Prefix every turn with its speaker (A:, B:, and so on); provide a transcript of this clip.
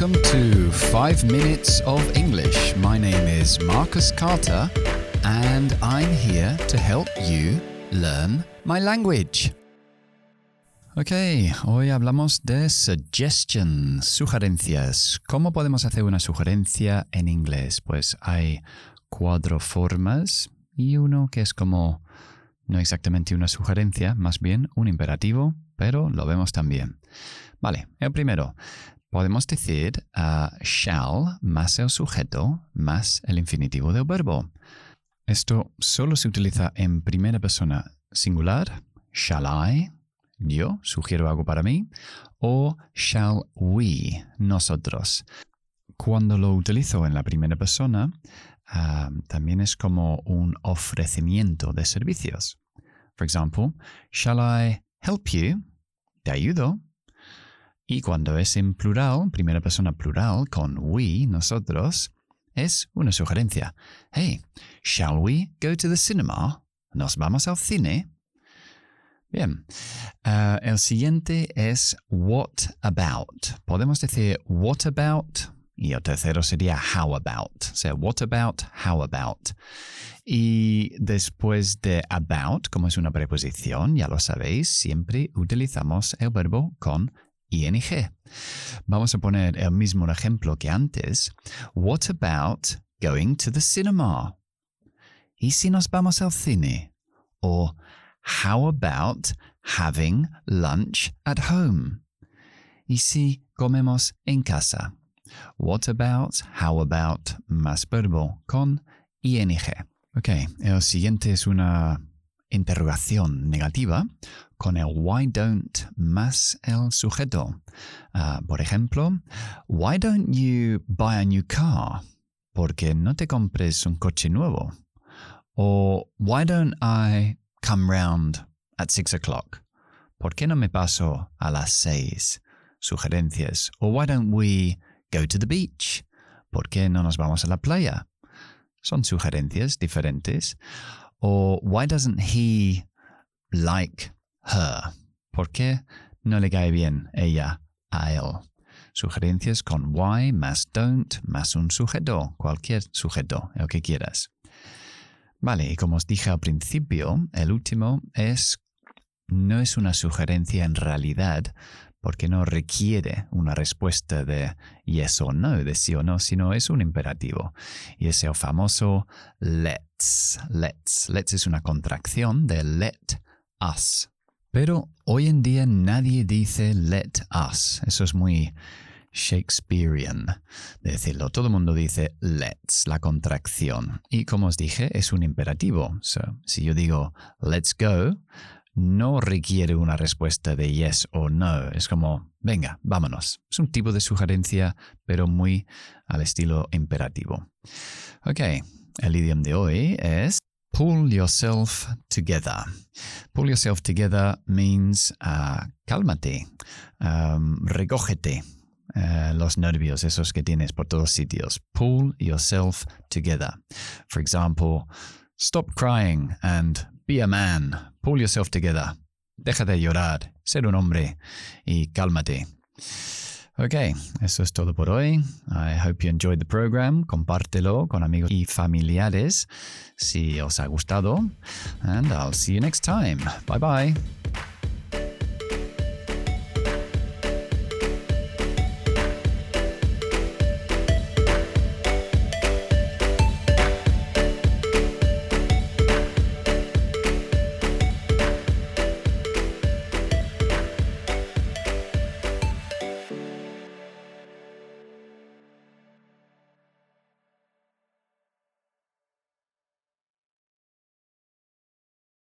A: Welcome to 5 Minutes of English. My name is Marcus Carter and I'm here to help you learn my language. Ok, hoy hablamos de suggestions, sugerencias. ¿Cómo podemos hacer una sugerencia en inglés? Pues hay cuatro formas y uno que es como no exactamente una sugerencia, más bien un imperativo, pero lo vemos también. Vale, el primero. Podemos decir uh, shall más el sujeto más el infinitivo del verbo. Esto solo se utiliza en primera persona singular, shall I, yo, sugiero algo para mí, o shall we, nosotros. Cuando lo utilizo en la primera persona, uh, también es como un ofrecimiento de servicios. For example, shall I help you? Te ayudo. Y cuando es en plural, primera persona plural, con we, nosotros, es una sugerencia. Hey, shall we go to the cinema? ¿Nos vamos al cine? Bien. Uh, el siguiente es what about. Podemos decir what about y el tercero sería how about. O sea, what about, how about. Y después de about, como es una preposición, ya lo sabéis, siempre utilizamos el verbo con ing. Vamos a poner el mismo ejemplo que antes. What about going to the cinema? ¿Y si nos vamos al cine? O how about having lunch at home? ¿Y si comemos en casa? What about, how about, más verbo con ing. Ok, el siguiente es una interrogación negativa con el why don't más el sujeto. Uh, por ejemplo, why don't you buy a new car? Porque no te compres un coche nuevo. O why don't I come round at six o'clock? ¿Por qué no me paso a las seis? Sugerencias. O why don't we go to the beach? ¿Por qué no nos vamos a la playa? Son sugerencias diferentes. O why doesn't he like ¿Por qué no le cae bien ella a él? Sugerencias con why más don't más un sujeto, cualquier sujeto, el que quieras. Vale, y como os dije al principio, el último es no es una sugerencia en realidad, porque no requiere una respuesta de yes o no, de sí o no, sino es un imperativo. Y es el famoso let's. Let's. Let's es una contracción de let us. Pero hoy en día nadie dice let us. Eso es muy Shakespearean de decirlo. Todo el mundo dice let's, la contracción. Y como os dije, es un imperativo. si yo digo let's go, no requiere una respuesta de yes o no. Es como, venga, vámonos. Es un tipo de sugerencia, pero muy al estilo imperativo. Ok, el idioma de hoy es pull yourself together. Pull yourself together means uh, cálmate, um, recógete. Uh, los nervios, esos que tienes por todos sitios. Pull yourself together. For example, stop crying and Be a man. Pull yourself together. Deja de llorar. Ser un hombre. Y cálmate. Ok, eso es todo por hoy. I hope you enjoyed the program. Compártelo con amigos y familiares si os ha gustado. And I'll see you next time. Bye bye.